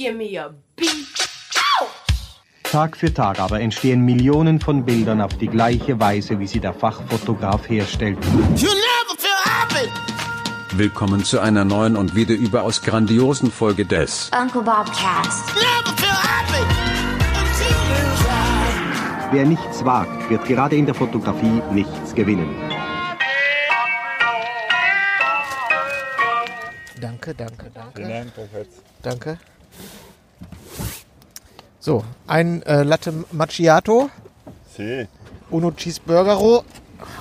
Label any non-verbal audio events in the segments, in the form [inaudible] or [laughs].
give me a beat. Tag für Tag aber entstehen Millionen von Bildern auf die gleiche Weise, wie sie der Fachfotograf herstellt. You never feel happy. Willkommen zu einer neuen und wieder überaus grandiosen Folge des Uncle Bob Cast. Never feel happy until you try. Wer nichts wagt, wird gerade in der Fotografie nichts gewinnen. Danke, danke, danke. Danke. So, ein äh, Latte Macchiato, Sí. Uno Cheeseburger Roh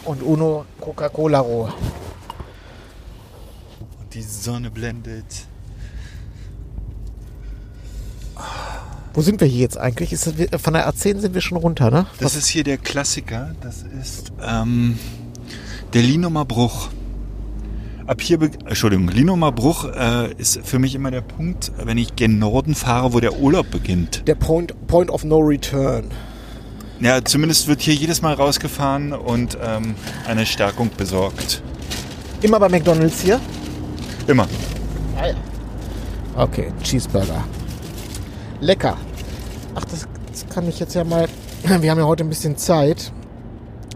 und Uno Coca-Cola Roh. Die Sonne blendet. Wo sind wir hier jetzt eigentlich? Ist das, von der A10 sind wir schon runter, ne? Das ist hier der Klassiker. Das ist ähm, der Linumer Bruch. Ab hier, Entschuldigung, Linumer Bruch äh, ist für mich immer der Punkt, wenn ich gen Norden fahre, wo der Urlaub beginnt. Der Point, Point of No Return. Ja, zumindest wird hier jedes Mal rausgefahren und ähm, eine Stärkung besorgt. Immer bei McDonalds hier? Immer. Okay, Cheeseburger. Lecker. Ach, das, das kann ich jetzt ja mal. [clears throat] Wir haben ja heute ein bisschen Zeit.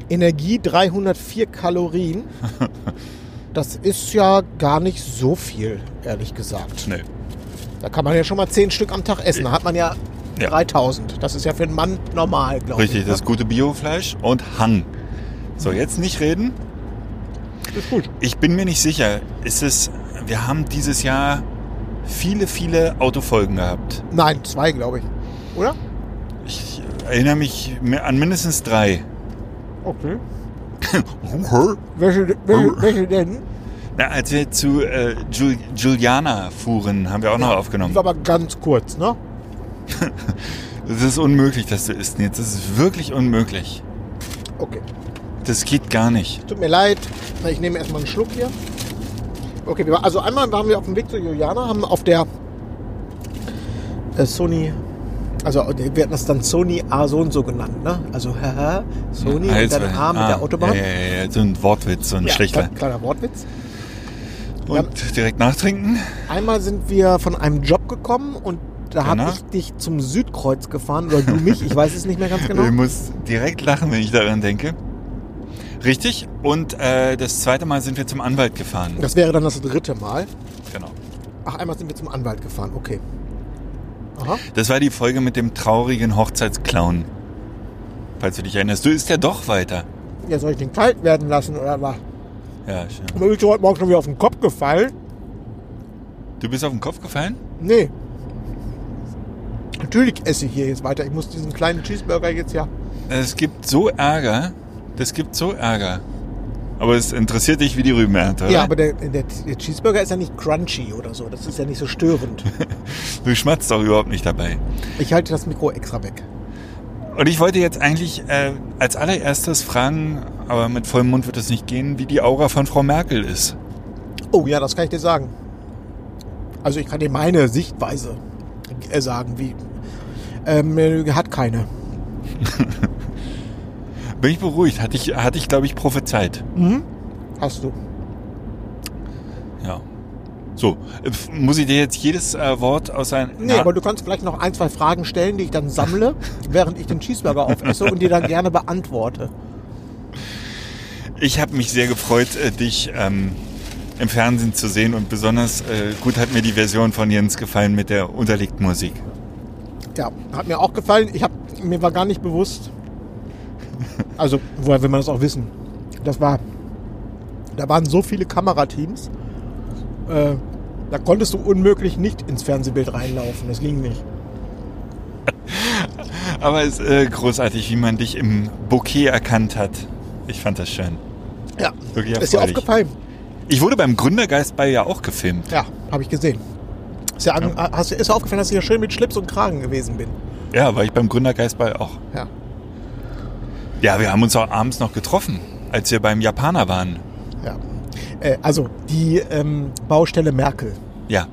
Energie 304 Kalorien. [laughs] Das ist ja gar nicht so viel, ehrlich gesagt. Nö. Da kann man ja schon mal 10 Stück am Tag essen. Da hat man ja, Ja. 3000. Das ist ja für einen Mann normal, glaube ich. Richtig, das gute Biofleisch und Hang. So, jetzt nicht reden. ist gut. Ich bin mir nicht sicher. Ist es, wir haben dieses Jahr viele, viele Autofolgen gehabt. Nein, zwei, glaube ich. Oder? Ich erinnere mich mi- an mindestens drei. Okay. Welche, welche, welche denn? Na, als wir zu äh, Jul Juliana fuhren, haben wir auch noch Die aufgenommen. war aber ganz kurz, ne? [laughs] Das ist unmöglich, dass du isst jetzt. Das ist wirklich unmöglich. Okay. Das geht gar nicht. Tut mir leid. Ich nehme erstmal einen Schluck hier. Okay, also einmal waren wir auf dem Weg zu Juliana, haben auf der äh, Sony, also wir hatten das dann Sony A so und so genannt, ne? Also haha, Sony Ah, und jetzt dann A mit ah, der Autobahn. Ja, ja, ja, so ein Wortwitz, so ein Ja, schlechter. kle- Kleiner Wortwitz. Und direkt nachtrinken? Einmal sind wir von einem Job gekommen und da habe ich dich zum Südkreuz gefahren oder du mich, ich weiß es nicht mehr ganz genau. [laughs] Ich muss direkt lachen, wenn ich daran denke. Richtig. Und äh, das zweite Mal sind wir zum Anwalt gefahren. Das wäre dann das dritte Mal. Genau. Ach, einmal sind wir zum Anwalt gefahren, okay. Aha. Das war die Folge mit dem traurigen Hochzeitsclown. Falls du dich erinnerst. Du isst ja doch weiter. Ja, soll ich den kalt werden lassen oder was? Ja, schön. Mir ist heute Morgen schon wieder auf den Kopf gefallen. Du bist auf den Kopf gefallen? Nee. Natürlich esse ich hier jetzt weiter. Ich muss diesen kleinen Cheeseburger jetzt ja. Es gibt so Ärger. Das gibt so Ärger. Aber es interessiert dich wie die Rübenernte, oder? Ja, aber der, der, Cheeseburger ist ja nicht crunchy oder so. Das ist ja nicht so störend. [laughs] Du schmatzt doch überhaupt nicht dabei. Ich halte das Mikro extra weg. Und ich wollte jetzt eigentlich äh, als allererstes fragen, aber mit vollem Mund wird es nicht gehen, wie die Aura von Frau Merkel ist. Oh ja, das kann ich dir sagen. Also ich kann dir meine Sichtweise äh, sagen, wie. Ähm, äh, hat keine. [laughs] Bin ich beruhigt? Hatte ich, hatte ich glaube ich, prophezeit. Hast du. Ja. So, muss ich dir jetzt jedes äh, Wort aus einem... Nee, aber du kannst vielleicht noch ein, zwei Fragen stellen, die ich dann sammle, [laughs] während ich den Cheeseburger aufesse und die dann gerne beantworte. Ich habe mich sehr gefreut, äh, dich ähm, im Fernsehen zu sehen und besonders äh, gut hat mir die Version von Jens gefallen mit der unterlegten Musik. Ja, hat mir auch gefallen. Ich hab, mir war gar nicht bewusst. Also, woher will man das auch wissen? Das war. Da waren so viele Kamerateams. Äh, da konntest du unmöglich nicht ins Fernsehbild reinlaufen. Das ging nicht. [laughs] Aber es ist äh, großartig, wie man dich im Bouquet erkannt hat. Ich fand das schön. Ja, Wirklich ist dir aufgefallen? Ich wurde beim Gründergeistball ja auch gefilmt. Ja, habe ich gesehen. Ist, ja, an- hast, ist dir aufgefallen, dass ich ja schön mit Schlips und Kragen gewesen bin? Ja, war ich beim Gründergeistball auch. Ja. Ja, wir haben uns auch abends noch getroffen, als wir beim Japaner waren. ja. Äh, also, die ähm, Baustelle Merkel. Ja.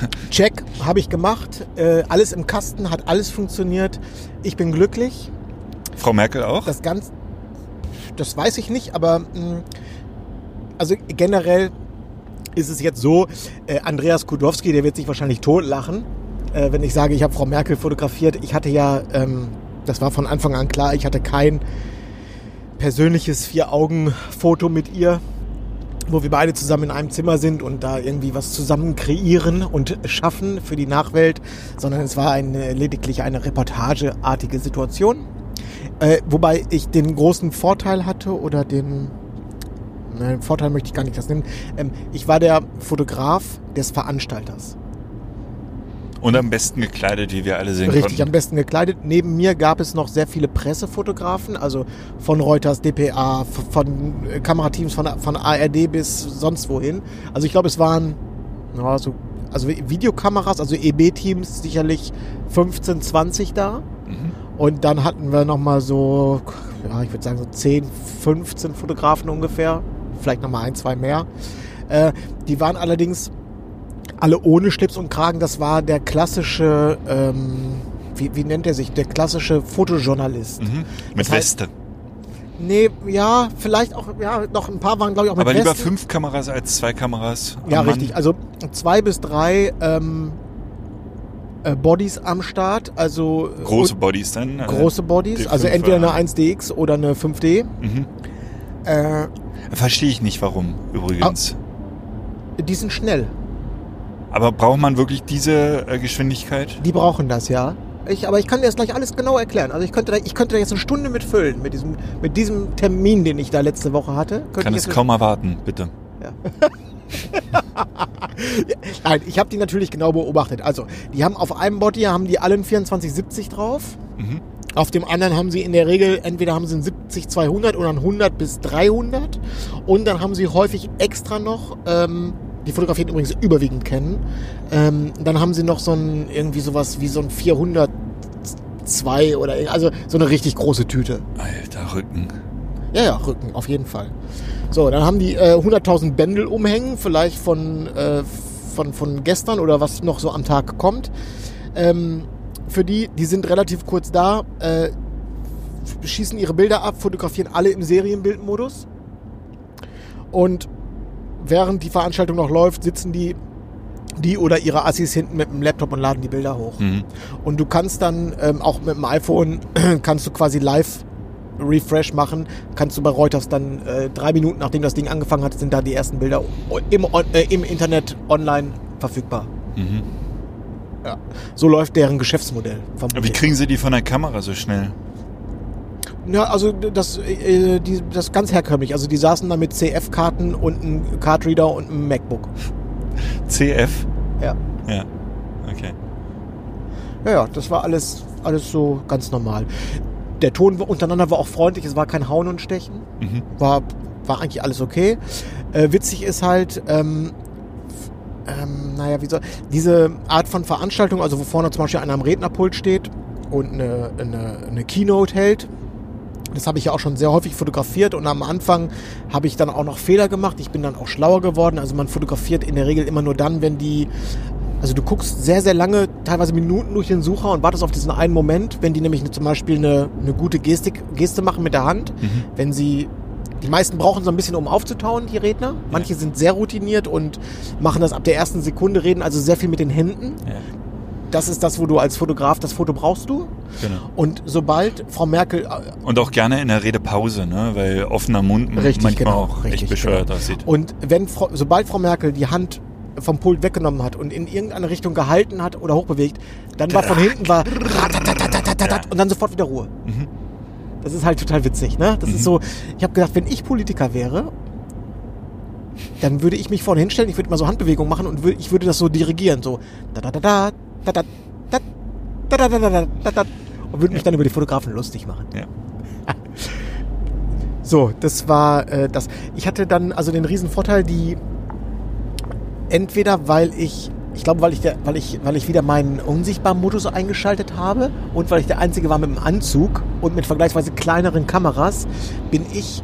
[laughs] Check, habe ich gemacht. Äh, alles im Kasten, hat alles funktioniert. Ich bin glücklich. Frau Merkel auch? Das ganz, das weiß ich nicht, aber mh, also generell ist es jetzt so, äh, Andreas Kudowski, der wird sich wahrscheinlich totlachen. äh, wenn ich sage, ich habe Frau Merkel fotografiert. Ich hatte ja, ähm, das war von Anfang an klar, ich hatte kein persönliches Vier-Augen-Foto mit ihr, wo wir beide zusammen in einem Zimmer sind und da irgendwie was zusammen kreieren und schaffen für die Nachwelt, sondern es war eine, lediglich eine reportageartige Situation. Äh, wobei ich den großen Vorteil hatte oder den, nein, Vorteil möchte ich gar nicht das nennen. Ähm, ich war der Fotograf des Veranstalters. Und am besten gekleidet, wie wir alle sehen Richtig, am konnten. besten gekleidet. Neben mir gab es noch sehr viele Pressefotografen, also von Reuters, dpa, von äh, Kamerateams von, von ARD bis sonst wohin. Also ich glaube, es waren ja, so, also Videokameras, also EB-Teams sicherlich 15, 20 da. Mhm. Und dann hatten wir nochmal so, ja, ich würde sagen so 10, 15 Fotografen ungefähr. Vielleicht nochmal ein, zwei mehr. Äh, die waren allerdings alle ohne Schlips und Kragen. Das war der klassische, ähm, wie, wie nennt er sich? Der klassische Fotojournalist. Mhm. Mit Das heißt- Weste. Nee, ja, vielleicht auch, ja, noch ein paar waren, glaube ich, auch mit Aber lieber Westen. fünf Kameras als zwei Kameras. am Ja, Mann. richtig. Also zwei bis drei ähm, äh, Bodies am Start. Also äh, Große Bodies dann. äh, große Bodies. D5 Also entweder war- eine 1DX oder eine 5D. Mhm. Äh, Verstehe ich nicht, warum, übrigens. die sind schnell. Aber braucht man wirklich diese äh, Geschwindigkeit? Die brauchen das, ja. Ich, aber ich kann dir das gleich alles genau erklären. Also ich könnte da, ich könnte da jetzt eine Stunde mitfüllen mit diesem, mit diesem Termin, den ich da letzte Woche hatte. Könnte Kann ich es kaum erwarten, bitte. [laughs] Nein, ich habe die natürlich genau beobachtet. Also, die haben auf einem Body haben die allen 2470 drauf. Mhm. Auf dem anderen haben sie in der Regel, entweder haben sie einen 70-200 oder einen 100 bis 300. Und dann haben sie häufig extra noch, ähm, die fotografieren übrigens überwiegend kennen, ähm, dann haben sie noch so ein, irgendwie sowas wie so ein 402 oder, also so eine richtig große Tüte. Alter Rücken. Ja, ja, Rücken, auf jeden Fall. So, dann haben die äh, 100.000 Bändel umhängen, vielleicht von, äh, von, von gestern oder was noch so am Tag kommt. Ähm, für die, die sind relativ kurz da, äh, schießen ihre Bilder ab, fotografieren alle im Serienbildmodus. Und während die Veranstaltung noch läuft, sitzen die, die oder ihre Assis hinten mit dem Laptop und laden die Bilder hoch. Mhm. Und du kannst dann ähm, auch mit dem iPhone [clears throat] kannst du quasi live Refresh machen. Kannst du bei Reuters dann äh, drei Minuten nachdem das Ding angefangen hat, sind da die ersten Bilder im, äh, im Internet online verfügbar. Mhm. Ja. So läuft deren Geschäftsmodell. Vermutlich. Wie kriegen sie die von der Kamera so schnell? Ja, also das, äh, die, das ist ganz herkömmlich. Also die saßen da mit CF-Karten und einem Cardreader und einem MacBook. CF? Ja. Ja. Okay. Ja, ja, das war alles, alles so ganz normal. Der Ton untereinander war auch freundlich, es war kein Hauen und Stechen. Mhm. War, war eigentlich alles okay. Äh, witzig ist halt, ähm, ähm, naja, wie soll, diese Art von Veranstaltung, also wo vorne zum Beispiel einer am Rednerpult steht und eine, eine, eine Keynote hält, das habe ich ja auch schon sehr häufig fotografiert und am Anfang habe ich dann auch noch Fehler gemacht. Ich bin dann auch schlauer geworden. Also man fotografiert in der Regel immer nur dann, wenn die, also du guckst sehr, sehr lange, teilweise Minuten durch den Sucher und wartest auf diesen einen Moment, wenn die nämlich zum Beispiel eine, eine gute Gestik, Geste machen mit der Hand, Mhm. wenn sie die meisten brauchen so ein bisschen, um aufzutauen, die Redner. Manche sind sehr routiniert und machen das ab der ersten Sekunde, reden also sehr viel mit den Händen. Ja das ist das, wo du als Fotograf das Foto brauchst du. Genau. Und sobald Frau Merkel. Äh, und auch gerne in der Redepause, ne? weil offener Mund richtig, manchmal genau, auch richtig, echt bescheuert genau. aussieht. Und wenn sobald Frau Merkel die Hand vom Pult weggenommen hat und in irgendeine Richtung gehalten hat oder hochbewegt, dann war von hinten war und dann sofort wieder Ruhe. Mhm. Das ist halt total witzig, ne? Das mhm. ist so, ich habe gedacht, wenn ich Politiker wäre, dann würde ich mich vorne hinstellen, ich würde mal so Handbewegungen machen und ich würde das so dirigieren, so da da da da und würde mich dann über die Fotografen lustig machen. Ja. [laughs] So, das war äh, das. Ich hatte dann also den riesen Vorteil, die entweder weil ich ich glaube, weil ich, der, weil, ich, weil ich wieder meinen unsichtbaren Modus eingeschaltet habe und weil ich der Einzige war mit dem Anzug und mit vergleichsweise kleineren Kameras, bin ich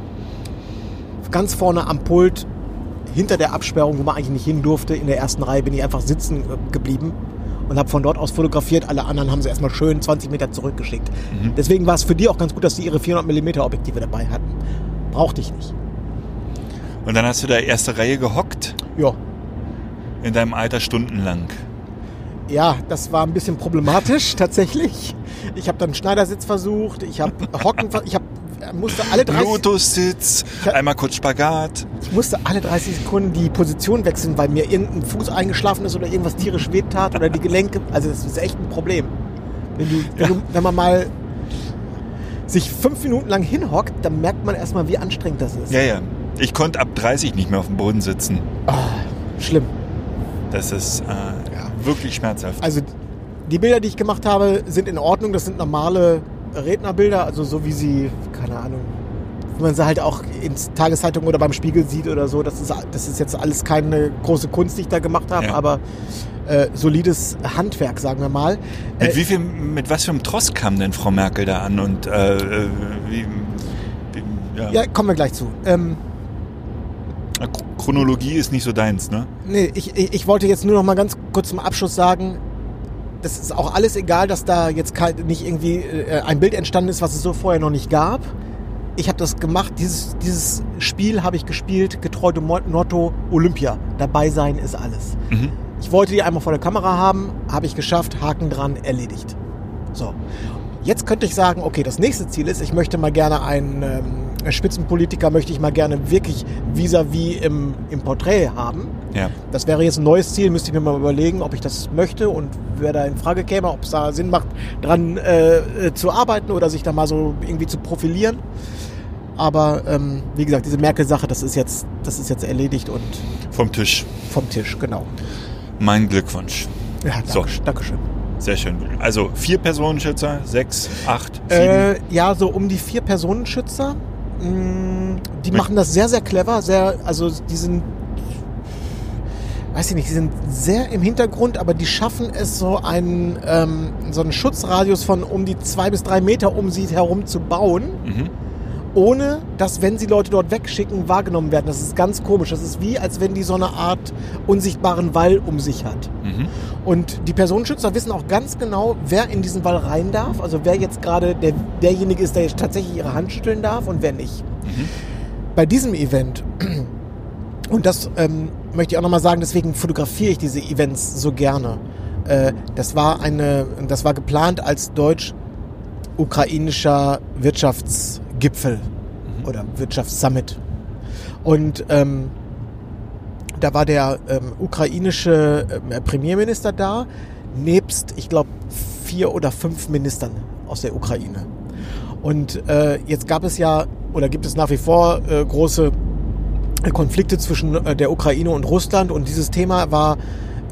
ganz vorne am Pult hinter der Absperrung, wo man eigentlich nicht hin durfte, in der ersten Reihe bin ich einfach sitzen äh, geblieben und habe von dort aus fotografiert. Alle anderen haben sie erstmal schön 20 Meter zurückgeschickt. Mhm. Deswegen war es für die auch ganz gut, dass sie ihre 400 mm Objektive dabei hatten. Brauchte ich nicht. Und dann hast du da erste Reihe gehockt, Ja. in deinem Alter stundenlang. Ja, das war ein bisschen problematisch [laughs] tatsächlich. Ich habe dann Schneidersitz versucht, ich habe [laughs] Hocken, ich habe musste alle 30, Lotus-Sitz, einmal kurz Spagat. ich musste alle 30 Sekunden die Position wechseln, weil mir irgendein Fuß eingeschlafen ist oder irgendwas tierisch wehtat oder die Gelenke. Also das ist echt ein Problem. Wenn, du, wenn, du, wenn man mal sich fünf Minuten lang hinhockt, dann merkt man erstmal, wie anstrengend das ist. Ja, ja. Ich konnte ab 30 nicht mehr auf dem Boden sitzen. Schlimm. Das ist äh, wirklich schmerzhaft. Also die Bilder, die ich gemacht habe, sind in Ordnung. Das sind normale Rednerbilder, also so wie sie, keine Ahnung, wie man sie halt auch in Tageszeitung oder beim Spiegel sieht oder so. Das ist, das ist jetzt alles keine große Kunst, die ich da gemacht habe, Ja. aber äh, solides Handwerk, sagen wir mal. Mit, Äh, wie viel, mit was für einem Tross kam denn Frau Merkel da an? Und äh, äh, wie, wie, ja. ja, kommen wir gleich zu. Ähm, Chronologie ist nicht so deins, ne? Nee, ich, ich, ich wollte jetzt nur noch mal ganz kurz zum Abschluss sagen, das ist auch alles egal, dass da jetzt nicht irgendwie äh, ein Bild entstanden ist, was es so vorher noch nicht gab. Ich habe das gemacht, dieses, dieses Spiel habe ich gespielt, getreu dem Mo- Motto Olympia. Dabei sein ist alles. Mhm. Ich wollte die einmal vor der Kamera haben, habe ich geschafft, Haken dran, erledigt. So. Jetzt könnte ich sagen, okay, das nächste Ziel ist, ich möchte mal gerne einen ähm, Spitzenpolitiker, möchte ich mal gerne wirklich vis-à-vis im, im Porträt haben. Ja. Das wäre jetzt ein neues Ziel, müsste ich mir mal überlegen, ob ich das möchte und wer da in Frage käme, ob es da Sinn macht, dran äh, äh, zu arbeiten oder sich da mal so irgendwie zu profilieren. Aber ähm, wie gesagt, diese Merkel-Sache, das ist jetzt, das ist jetzt erledigt und Vom Tisch. vom Tisch, genau. Mein Glückwunsch. Ja, So. danke, Dankeschön. Sehr schön. Also vier Personenschützer, sechs, acht, sieben. Äh, ja, so um die vier Personenschützer. Mm, Die machen das sehr, sehr clever. Sehr, also die sind, weiß ich nicht, die sind sehr im Hintergrund, aber die schaffen es, so einen, ähm, so einen Schutzradius von um die zwei bis drei Meter um sie herum zu bauen, Mhm. Ohne dass, wenn sie Leute dort wegschicken, wahrgenommen werden. Das ist ganz komisch. Das ist wie, als wenn die so eine Art unsichtbaren Wall um sich hat. Mhm. Und die Personenschützer wissen auch ganz genau, wer in diesen Wall rein darf. Also wer jetzt gerade der, derjenige ist, der jetzt tatsächlich ihre Hand schütteln darf und wer nicht. Bei diesem Event, und das ähm, möchte ich auch nochmal sagen, deswegen fotografiere ich diese Events so gerne. Äh, das war eine, das war geplant als deutsch-ukrainischer Wirtschaftsgipfel oder Wirtschaftssummit. Und ähm, da war der ähm, ukrainische ähm, Premierminister da, nebst, ich glaube, vier oder fünf Ministern aus der Ukraine. Und äh, jetzt gab es ja, oder gibt es nach wie vor äh, große Konflikte zwischen äh, der Ukraine und Russland und dieses Thema war,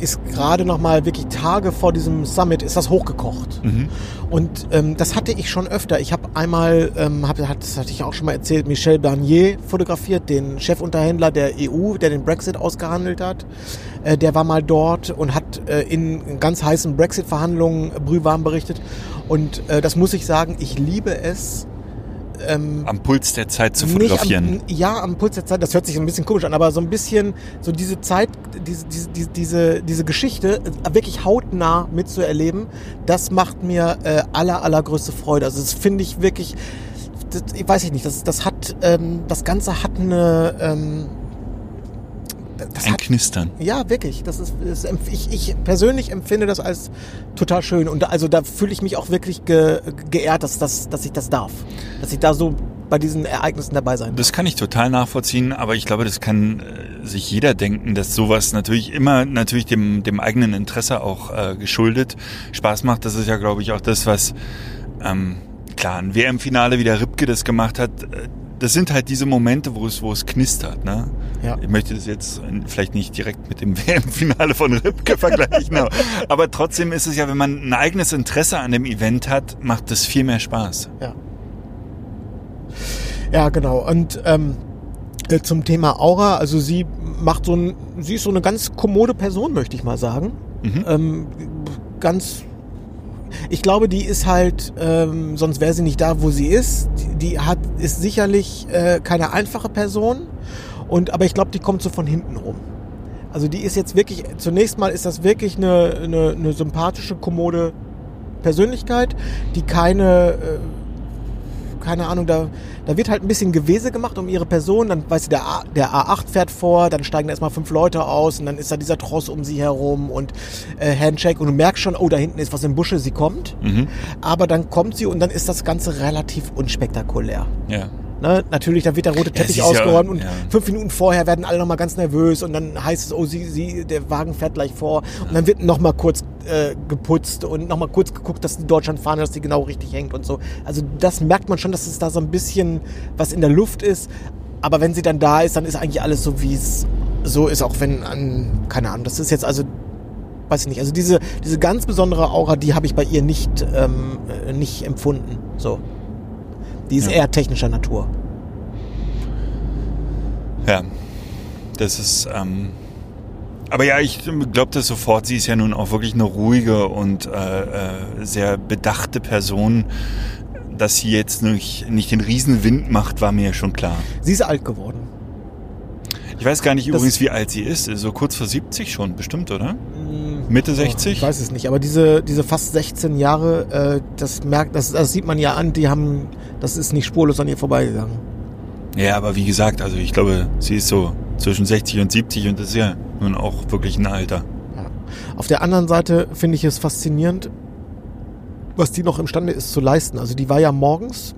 ist gerade noch mal wirklich Tage vor diesem Summit ist das hochgekocht. Mhm. Und ähm, das hatte ich schon öfter. Ich habe einmal, ähm, hab, das hatte ich auch schon mal erzählt, Michel Barnier fotografiert, den Chefunterhändler der EU, der den Brexit ausgehandelt hat. Äh, der war mal dort und hat äh, in ganz heißen Brexit-Verhandlungen brühwarm berichtet. Und äh, das muss ich sagen, ich liebe es, ähm, Am Puls der Zeit zu fotografieren. Am, ja, am Puls der Zeit, das hört sich ein bisschen komisch an, aber so ein bisschen so diese Zeit, diese, diese, diese, diese, Geschichte wirklich hautnah mitzuerleben, das macht mir äh, aller, allergrößte Freude. Also das finde ich wirklich, das, ich weiß ich nicht, das, das hat, ähm, das Ganze hat eine, ähm, das Ein hat, Knistern. ja, wirklich. Das ist, das, ich, ich persönlich empfinde das als total schön. Und da, also da fühle ich mich auch wirklich ge, geehrt, dass, dass, dass ich das darf. Dass ich da so bei diesen Ereignissen dabei sein darf. Das kann ich total nachvollziehen, aber ich glaube, das kann äh, sich jeder denken, dass sowas natürlich immer natürlich dem, dem eigenen Interesse auch äh, geschuldet Spaß macht. Das ist ja, glaube ich, auch das, was ähm, klar ein WM-Finale, wie der Ripke das gemacht hat. Äh, das sind halt diese Momente, wo es, wo es knistert. Ne? Ja. Ich möchte das jetzt vielleicht nicht direkt mit dem [laughs] WM-Finale von Ripke vergleichen, aber, trotzdem ist es ja, wenn man ein eigenes Interesse an dem Event hat, macht es viel mehr Spaß. Ja. Ja, genau. Und ähm, äh, zum Thema Aura, also sie macht so ein, sie ist so eine ganz kommode Person, möchte ich mal sagen. Mhm. Ähm, ganz, ich glaube, die ist halt, ähm, sonst wäre sie nicht da, wo sie ist. Die, die hat, ist sicherlich äh, keine einfache Person. Und, aber ich glaube, die kommt so von hinten rum. Also die ist jetzt wirklich, zunächst mal ist das wirklich eine, eine, eine sympathische, kommode Persönlichkeit, die keine, äh, keine Ahnung, da, da wird halt ein bisschen Gewese gemacht um ihre Person. Dann, weißt du, der, A, der A8 fährt vor, dann steigen erstmal fünf Leute aus und dann ist da dieser Tross um sie herum und äh, Handshake und du merkst schon, oh, da hinten ist was im Busche, sie kommt. Mhm. Aber dann kommt sie und dann ist das Ganze relativ unspektakulär. Ja. Ne? Natürlich, da wird der rote Ja, Teppich ja- ausgeräumt und ja. fünf Minuten vorher werden alle nochmal ganz nervös und dann heißt es, oh, sie, sie, der Wagen fährt gleich vor und dann wird nochmal kurz äh, geputzt und nochmal kurz geguckt, dass die Deutschlandfahne, dass die genau richtig hängt und so. Also das merkt man schon, dass es da so ein bisschen was in der Luft ist. Aber wenn sie dann da ist, dann ist eigentlich alles so, wie es so ist, auch wenn an, keine Ahnung, das ist jetzt also weiß ich nicht. Also diese, diese ganz besondere Aura, die habe ich bei ihr nicht, ähm, äh, nicht empfunden. So. Die ist Ja. eher technischer Natur. Ja, das ist. Ähm, aber ja, ich glaube das sofort. Sie ist ja nun auch wirklich eine ruhige und äh, äh, sehr bedachte Person. Dass sie jetzt nicht, nicht den Riesenwind macht, war mir schon klar. Sie ist alt geworden. Ich weiß gar nicht Das- übrigens, wie alt sie ist. So kurz vor 70 schon, bestimmt, oder? Mitte Ich 60? weiß es nicht, aber diese, diese fast 16 Jahre, äh, das merkt, das, das sieht man ja an, die haben, das ist nicht spurlos an ihr vorbeigegangen. Ja, aber wie gesagt, also ich glaube, sie ist so zwischen 60 und 70 und das ist ja nun auch wirklich ein Alter. Ja. Auf der anderen Seite finde ich es faszinierend, was die noch imstande ist zu leisten. Also die war ja morgens,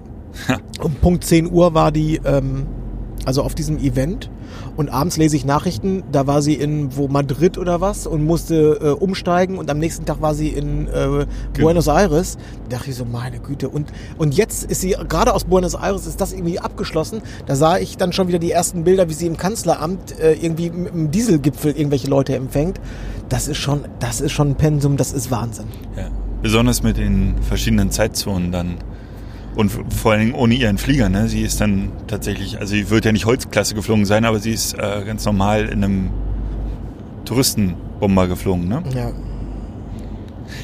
um Punkt 10 Uhr war die, ähm, also auf diesem Event und abends lese ich Nachrichten, da war sie in wo Madrid oder was und musste äh, umsteigen und am nächsten Tag war sie in äh, Buenos Aires. Da dachte ich so, meine Güte. Und, und jetzt ist sie, gerade aus Buenos Aires ist das irgendwie abgeschlossen. Da sah ich dann schon wieder die ersten Bilder, wie sie im Kanzleramt äh, irgendwie mit dem Dieselgipfel irgendwelche Leute empfängt. Das ist schon, das ist schon ein Pensum, das ist Wahnsinn. Ja. Besonders mit den verschiedenen Zeitzonen dann. Und vor allen Dingen ohne ihren Flieger. Ne? Sie ist dann tatsächlich, also sie wird ja nicht Holzklasse geflogen sein, aber sie ist äh, ganz normal in einem Touristenbomber geflogen. Ne? Ja.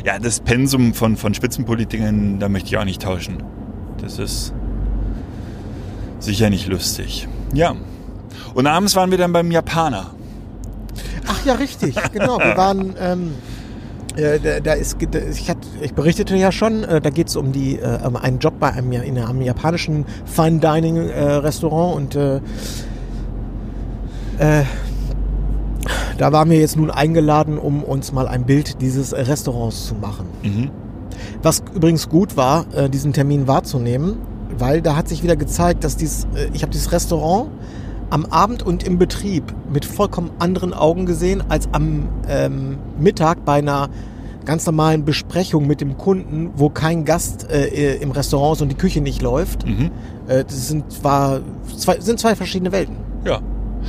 Ja, das Pensum von, von Spitzenpolitikern, da möchte ich auch nicht tauschen. Das ist sicher nicht lustig. Ja. Und abends waren wir dann beim Japaner. Ach ja, richtig, genau. Wir waren, ähm, äh, da, ist, ich, hat, ich berichtete ja schon, äh, da geht es um die, äh, um einen Job bei einem, in einem japanischen Fine Dining äh, Restaurant und äh, äh, da waren wir jetzt nun eingeladen, um uns mal ein Bild dieses Restaurants zu machen. Mhm. Was übrigens gut war, diesen Termin wahrzunehmen, weil da hat sich wieder gezeigt, dass dies, äh, ich habe dieses Restaurant am Abend und im Betrieb mit vollkommen anderen Augen gesehen als am ähm, Mittag bei einer ganz normalen Besprechung mit dem Kunden, wo kein Gast äh, im Restaurant ist und die Küche nicht läuft. Mhm. Äh, das sind, war, zwei, sind zwei verschiedene Welten. Ja.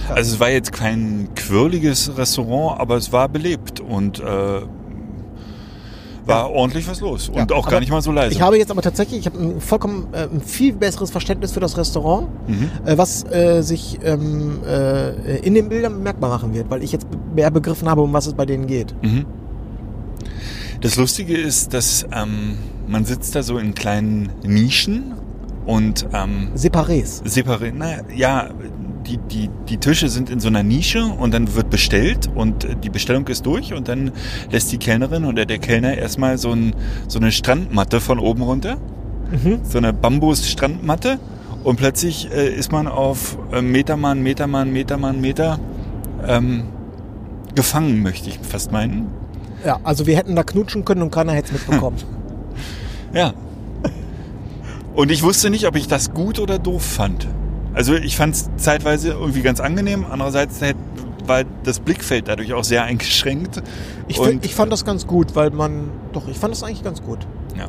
Also es war jetzt kein quirliges Restaurant, aber es war belebt und äh, war ordentlich was los und Ja, auch gar nicht mal so leise. Ich habe jetzt aber tatsächlich, ich habe ein vollkommen äh, ein viel besseres Verständnis für das Restaurant, äh, was äh, sich ähm, äh, in den Bildern bemerkbar machen wird, weil ich jetzt mehr begriffen habe, um was es bei denen geht. Mhm. Das Lustige ist, dass ähm, man sitzt da so in kleinen Nischen und ähm, Separés. separiert. Naja, ja, die, die, die Tische sind in so einer Nische und dann wird bestellt und äh, die Bestellung ist durch und dann lässt die Kellnerin oder der Kellner erstmal so, ein, so eine Strandmatte von oben runter. So eine Bambus-Strandmatte und plötzlich äh, ist man auf äh, Metermann, Metermann, Metermann, Meter ähm, gefangen, möchte ich fast meinen. Ja, also wir hätten da knutschen können und keiner hätte es mitbekommen. [laughs] [laughs] Ja. Und ich wusste nicht, ob ich das gut oder doof fand. Also ich fand es zeitweise irgendwie ganz angenehm. Andererseits war das Blickfeld dadurch auch sehr eingeschränkt. Ich, find, ich fand das ganz gut, weil man, doch, ich fand das eigentlich ganz gut. Ja.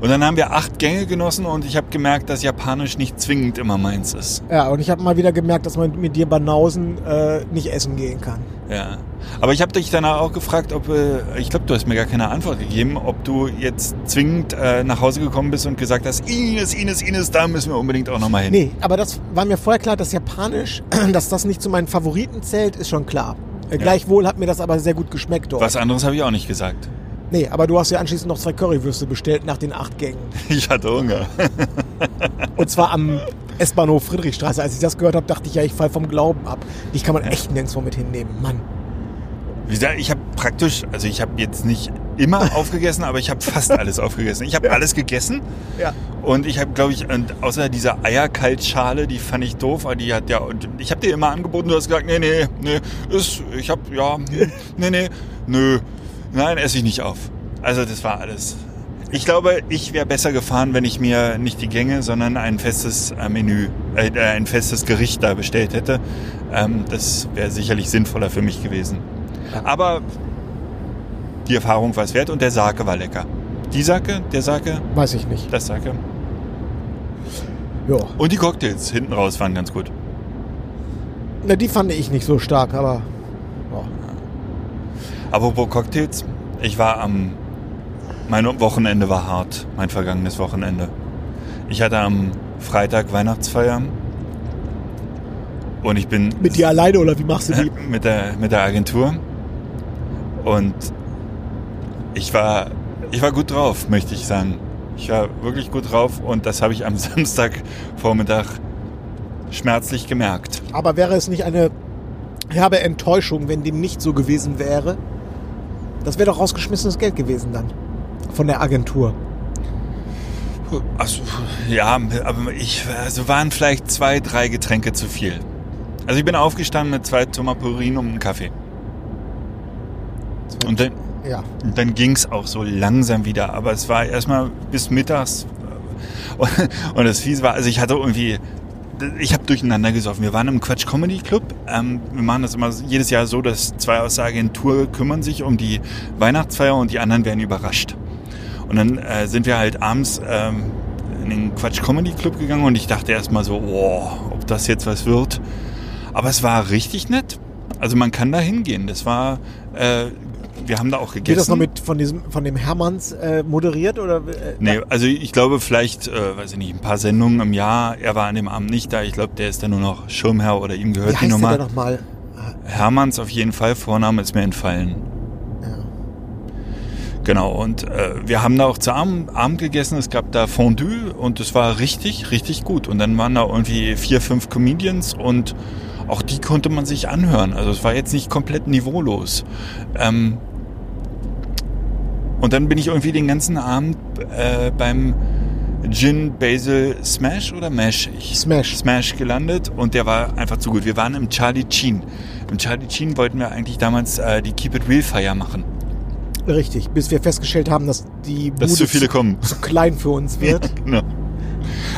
Und dann haben wir acht Gänge genossen und ich habe gemerkt, dass Japanisch nicht zwingend immer meins ist. Ja, und ich habe mal wieder gemerkt, dass man mit dir Banausen äh, nicht essen gehen kann. Ja. Aber ich habe dich danach auch gefragt, ob, äh, ich glaube, du hast mir gar keine Antwort gegeben, ob du jetzt zwingend äh, nach Hause gekommen bist und gesagt hast, Ines, Ines, Ines, da müssen wir unbedingt auch nochmal hin. Nee, aber das war mir vorher klar, dass Japanisch, [clears throat] dass das nicht zu meinen Favoriten zählt, ist schon klar. Äh, Gleichwohl hat mir das aber sehr gut geschmeckt dort. Was anderes habe ich auch nicht gesagt. Nee, aber du hast ja anschließend noch zwei Currywürste bestellt nach den acht Gängen. [laughs] Ich hatte Hunger. [laughs] Und zwar am S-Bahnhof Friedrichstraße. Als ich das gehört habe, dachte ich ja, ich fall vom Glauben ab. Die kann man echt nirgendwo mit hinnehmen. Mann. Wie gesagt, ich habe praktisch, also ich habe jetzt nicht immer [laughs] aufgegessen, aber ich habe fast alles aufgegessen. Ich habe alles gegessen Ja. und ich habe, glaube ich, außer dieser Eierkaltschale, die fand ich doof, aber die hat ja, und ich habe dir immer angeboten, du hast gesagt, nee, nee, nee, ist, ich habe, ja, hm, nee, nee, nö, nein, esse ich nicht auf. Also das war alles. Ich glaube, ich wäre besser gefahren, wenn ich mir nicht die Gänge, sondern ein festes äh, Menü, äh, äh, ein festes Gericht da bestellt hätte. Ähm, das wäre sicherlich sinnvoller für mich gewesen. Aber die Erfahrung war es wert und der Sake war lecker. Die Sake, der Sake, Weiß ich nicht. das Sake. Ja. Und die Cocktails hinten raus waren ganz gut. Na, die fand ich nicht so stark, aber. Apropos Cocktails, ich war am. Mein Wochenende war hart, mein vergangenes Wochenende. Ich hatte am Freitag Weihnachtsfeier. Und ich bin Mit dir alleine oder wie machst du die? [laughs] mit der, mit der Agentur. Und ich war, ich war gut drauf, möchte ich sagen. Ich war wirklich gut drauf und das habe ich am [laughs] Samstagvormittag schmerzlich gemerkt. Aber wäre es nicht eine herbe Enttäuschung, wenn dem nicht so gewesen wäre? Das wäre doch rausgeschmissenes Geld gewesen dann. Von der Agentur. Also, ja, aber ich, also waren vielleicht zwei, drei Getränke zu viel. Also ich bin aufgestanden mit zwei Tomapurin und einem Kaffee. Und dann, Ja. Dann ging es auch so langsam wieder, aber es war erstmal bis mittags. Und, und das Fies war, also ich hatte irgendwie, ich habe durcheinander gesoffen. Wir waren im Quatsch Comedy Club. Ähm, wir machen das immer jedes Jahr so, dass zwei aus der Agentur kümmern sich um die Weihnachtsfeier und die anderen werden überrascht. Und dann äh, sind wir halt abends ähm, in den Quatsch Comedy Club gegangen und ich dachte erstmal so, oh, ob das jetzt was wird. Aber es war richtig nett. Also man kann da hingehen. Das war, äh, wir haben da auch gegessen. Wird das noch mit von diesem von dem Hermanns äh, moderiert oder? Äh, Nee, also ich glaube vielleicht, äh, weiß ich nicht, ein paar Sendungen im Jahr. Er war an dem Abend nicht da. Ich glaube, der ist dann nur noch Schirmherr oder ihm Wie gehört die heißt der Nummer. denn nochmal? Hermanns auf jeden Fall, Vorname ist mir entfallen. Ja. Genau, und äh, wir haben da auch zu Abend, Abend gegessen. Es gab da Fondue und es war richtig, richtig gut. Und dann waren da irgendwie vier, fünf Comedians und auch die konnte man sich anhören. Also es war jetzt nicht komplett niveaulos. Ähm, und dann bin ich irgendwie den ganzen Abend äh, beim Gin Basil Smash oder Mash? Ich, Smash. Smash gelandet und der war einfach zu gut. Wir waren im Charlie Chin. Im Charlie Chin wollten wir eigentlich damals äh, die Keep It Real Feier machen. Richtig, bis wir festgestellt haben, dass die Dass zu viele kommen. zu klein für uns wird. Genau.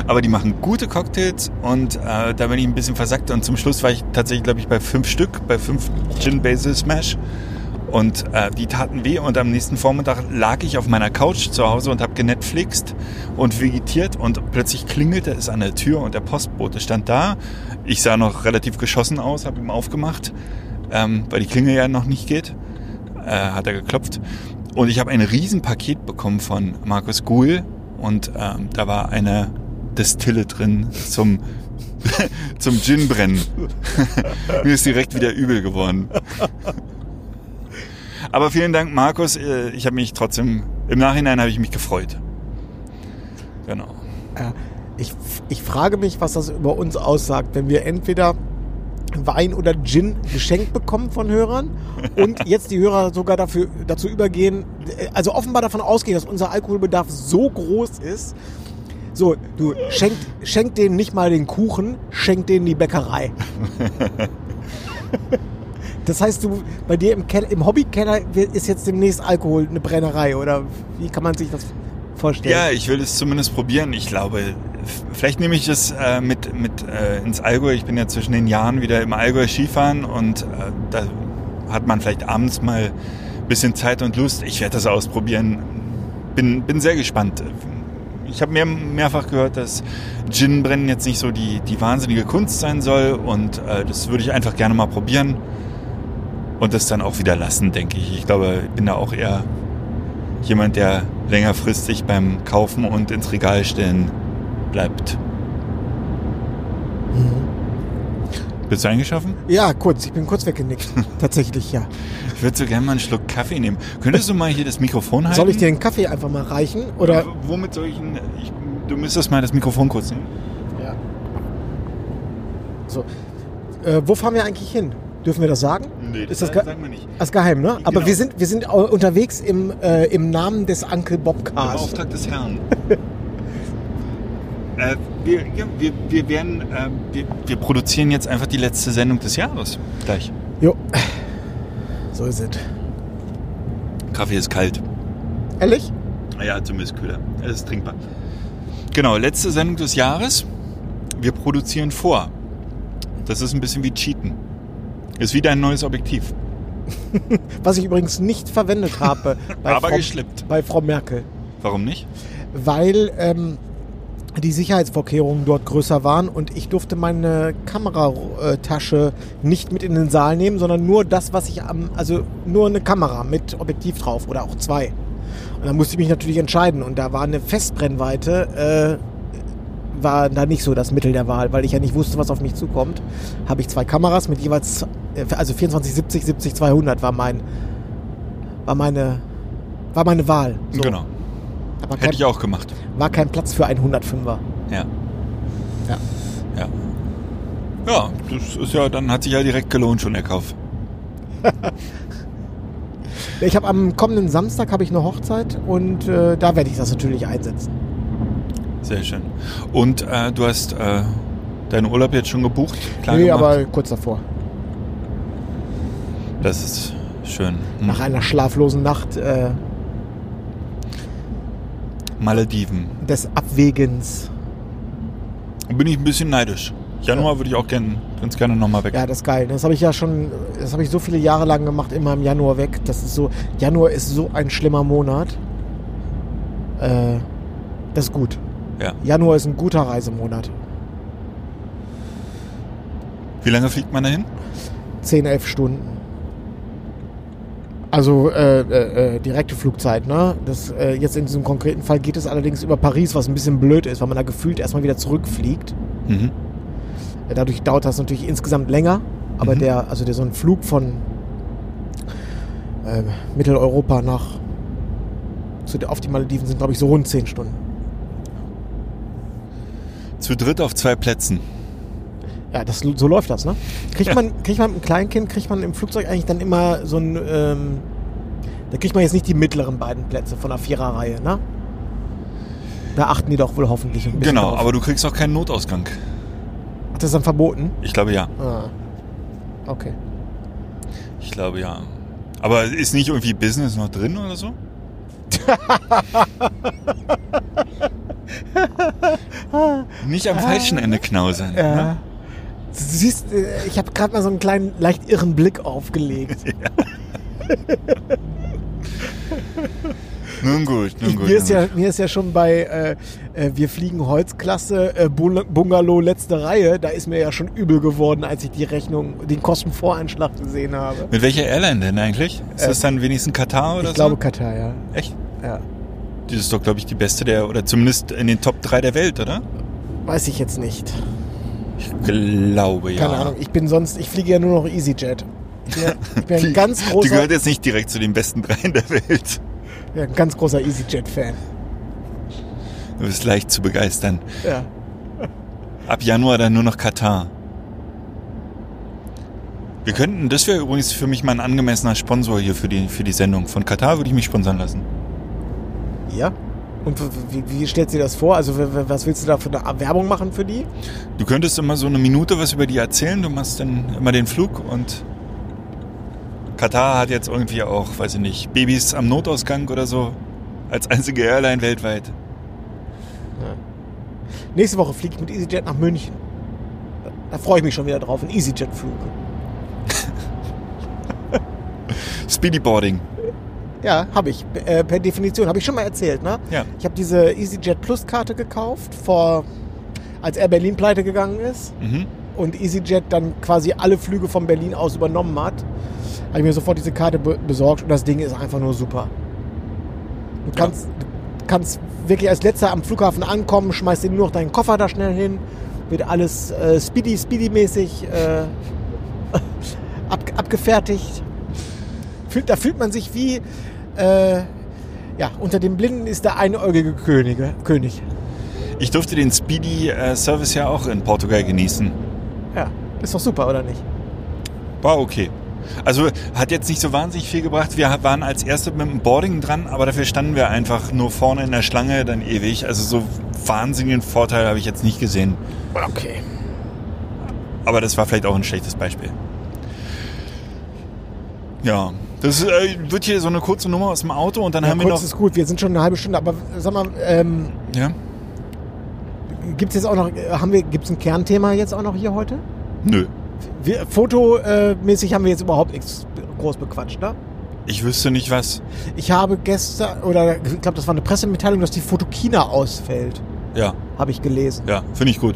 Aber die machen gute Cocktails und äh, da bin ich ein bisschen versackt und zum Schluss war ich tatsächlich, glaube ich, bei fünf Stück, bei fünf Gin Basil Smash und äh, die taten weh und am nächsten Vormittag lag ich auf meiner Couch zu Hause und habe genetflixt und vegetiert und plötzlich klingelte es an der Tür und der Postbote stand da. Ich sah noch relativ geschossen aus, habe ihm aufgemacht, ähm, weil die Klingel ja noch nicht geht. Äh, hat er geklopft und ich habe ein Riesenpaket bekommen von Markus Guhl und ähm, da war eine Destille drin zum [laughs] zum Gin brennen. [laughs] Mir ist direkt wieder übel geworden. Aber vielen Dank, Markus. Äh, Ich habe mich trotzdem im Nachhinein habe ich mich gefreut. Genau. Äh, ich, ich frage mich, was das über uns aussagt, wenn wir entweder Wein oder Gin geschenkt bekommen von Hörern [laughs] und jetzt die Hörer sogar dafür, dazu übergehen, also offenbar davon ausgehen, dass unser Alkoholbedarf so groß ist. So, du schenk, schenk denen nicht mal den Kuchen, schenk denen die Bäckerei. [laughs] Das heißt, du bei dir im, Keller, im Hobbykeller ist jetzt demnächst Alkohol eine Brennerei oder wie kann man sich das vorstellen? Ja, ich will es zumindest probieren. Ich glaube, vielleicht nehme ich es äh, mit, mit äh, ins Allgäu. Ich bin ja zwischen den Jahren wieder im Allgäu Skifahren und äh, da hat man vielleicht abends mal ein bisschen Zeit und Lust. Ich werde das ausprobieren. Bin, bin sehr gespannt. Ich habe mehr, mehrfach gehört, dass Gin-Brennen jetzt nicht so die, die wahnsinnige Kunst sein soll und äh, das würde ich einfach gerne mal probieren und das dann auch wieder lassen, denke ich. Ich glaube, ich bin da auch eher jemand, der längerfristig beim Kaufen und ins Regal stellen bleibt. Bist du eingeschaffen? Ja, kurz, ich bin kurz weggenickt. [laughs] Tatsächlich, ja. Ich würde so gerne mal einen Schluck Kaffee nehmen. Könntest du mal hier das Mikrofon halten? Soll ich dir den Kaffee einfach mal reichen? Oder? W- Womit soll ich ihn... Ich, du müsstest mal das Mikrofon kurz nehmen. Ja. So. Äh, wo fahren wir eigentlich hin? Dürfen wir das sagen? Nee, Ist das ge- sagen wir nicht. Das ist geheim, ne? Aber Genau. wir sind, wir sind unterwegs im, äh, im Namen des Uncle Im Bobcast. Auftrag des Herrn. [laughs] äh, wir, wir, wir werden, äh, wir, wir produzieren jetzt einfach die letzte Sendung des Jahres. Gleich. Jo. So ist es. Kaffee ist kalt. Ehrlich? Ja, zumindest kühler. Es ist trinkbar. Genau, letzte Sendung des Jahres. Wir produzieren vor. Das ist ein bisschen wie Cheaten. Ist wieder ein neues Objektiv. [laughs] Was ich übrigens nicht verwendet habe [laughs] bei, Aber Frau, geschleppt. bei Frau Merkel. Warum nicht? Weil ähm, die Sicherheitsvorkehrungen dort größer waren und ich durfte meine Kameratasche nicht mit in den Saal nehmen, sondern nur das, was ich am, also nur eine Kamera mit Objektiv drauf oder auch zwei. Und da musste ich mich natürlich entscheiden und da war eine Festbrennweite, äh, war da nicht so das Mittel der Wahl, weil ich ja nicht wusste, was auf mich zukommt. Habe ich zwei Kameras mit jeweils, also 24, 70, 70, 200 war mein, war meine, war meine Wahl. So. Genau. Aber kein, Hätte ich auch gemacht. war kein Platz für einen 105er. Ja. Ja. Ja. Ja, das ist ja, dann hat sich ja direkt gelohnt schon der Kauf. [laughs] Ich habe am kommenden Samstag habe ich eine Hochzeit und äh, da werde ich das natürlich einsetzen. Sehr schön. Und äh, du hast äh, deinen Urlaub jetzt schon gebucht? Klar nee, gemacht? aber kurz davor. Das ist schön. Hm. Nach einer schlaflosen Nacht äh, Malediven. des Abwägens. Bin ich ein bisschen neidisch. Januar würde ich auch gern, ganz gerne nochmal weg. Ja, das ist geil. Das habe ich ja schon, das habe ich so viele Jahre lang gemacht, immer im Januar weg. Das ist so, Januar ist so ein schlimmer Monat. Äh, das ist gut. Ja. Januar ist ein guter Reisemonat. Wie lange fliegt man dahin? 10, 11 Stunden. Also äh, äh, äh, direkte Flugzeit, ne? Das, äh, jetzt in diesem konkreten Fall geht es allerdings über Paris, was ein bisschen blöd ist, weil man da gefühlt erstmal wieder zurückfliegt. Mhm. Äh, Dadurch dauert das natürlich insgesamt länger, aber Mhm. der, also der so ein Flug von äh, Mitteleuropa nach zu, der- auf die Malediven sind, glaube ich, so rund 10 Stunden. Zu dritt auf zwei Plätzen. Ja, das, so läuft das, ne? Kriegt man, kriegt man mit einem Kleinkind, kriegt man im Flugzeug eigentlich dann immer so ein, ähm, da kriegt man jetzt nicht die mittleren beiden Plätze von der Viererreihe, ne? Da achten die doch wohl hoffentlich ein bisschen Genau, drauf. aber du kriegst auch keinen Notausgang. Ach, das ist dann verboten? Ich glaube ja. Ah. Okay. Ich glaube ja. Aber ist nicht irgendwie Business noch drin oder so? [laughs] nicht am falschen Ende knausern. Ja. Ne? Du siehst, äh, ich habe gerade mal so einen kleinen, leicht irren Blick aufgelegt. [laughs] Nun gut, nun Ich, gut. mir, ist ja, mir ist ja schon bei äh, äh, Wir fliegen Holzklasse, äh, Bung- Bungalow letzte Reihe, da ist mir ja schon übel geworden, als ich die Rechnung, den Kostenvoranschlag gesehen habe. Mit welcher Airline denn eigentlich? Ist Äh, das dann wenigstens Katar oder Ich so? glaube Katar, ja. Echt? ja. Die ist doch, glaube ich, die beste der, oder zumindest in den Top 3 der Welt, oder? Weiß ich jetzt nicht. Ich glaube ja. Keine Ahnung. Ich bin sonst, ich fliege ja nur noch EasyJet. Ich bin, ja- ich bin [laughs] Die- ein ganz Die großer, gehört jetzt nicht direkt zu den besten drei in der Welt. ja, ein ganz großer EasyJet-Fan. Du bist leicht zu begeistern. Ja. Ab Januar dann nur noch Katar. Wir könnten, das wäre übrigens für mich mal ein angemessener Sponsor hier für die, für die Sendung. Von Katar würde ich mich sponsern lassen. Ja. Und wie, wie stellt sie das vor? Also was willst du da für eine Werbung machen für die? Du könntest immer so eine Minute was über die erzählen. Du machst dann immer den Flug und Katar hat jetzt irgendwie auch, weiß ich nicht, Babys am Notausgang oder so. Als einzige Airline weltweit. Nächste Woche fliege ich mit EasyJet nach München. Da, da freue ich mich schon wieder drauf. Ein EasyJet-Flug. [laughs] Speedyboarding. Ja, habe ich. Äh, per Definition. Habe ich schon mal erzählt, ne? Ja. Ich habe diese EasyJet Plus-Karte gekauft, vor, als Air Berlin pleite gegangen ist. Mhm. und EasyJet dann quasi alle Flüge von Berlin aus übernommen hat, habe ich mir sofort diese Karte be besorgt und das Ding ist einfach nur super. Du kannst, du kannst wirklich als letzter am Flughafen ankommen, schmeißt dir nur noch deinen Koffer da schnell hin, wird alles äh, speedy, speedy-mäßig äh, [laughs] ab, abgefertigt. Fühlt, da fühlt man sich wie, äh, ja, unter den Blinden ist der einäugige Könige, König. Ich durfte den Speedy äh, Service ja auch in Portugal genießen. Ja, ist doch super, oder nicht? War okay. Also hat jetzt nicht so wahnsinnig viel gebracht. Wir waren als Erste mit dem Boarding dran, aber dafür standen wir einfach nur vorne in der Schlange dann ewig. Also so wahnsinnigen Vorteil habe ich jetzt nicht gesehen. Okay. Aber das war vielleicht auch ein schlechtes Beispiel. Ja, das äh, wird hier so eine kurze Nummer aus dem Auto und dann Ja, haben wir kurz noch... ist gut, wir sind schon eine halbe Stunde, aber sag mal, ähm, Ja? gibt's jetzt auch noch, äh, haben wir, gibt's ein Kernthema jetzt auch noch hier heute? Nö. Wir, fotomäßig haben wir jetzt überhaupt nichts groß bequatscht, ne? Ich wüsste nicht was. Ich habe gestern, oder ich glaube, das war eine Pressemitteilung, dass die Fotokina ausfällt, Ja, habe ich gelesen. ja, finde ich gut.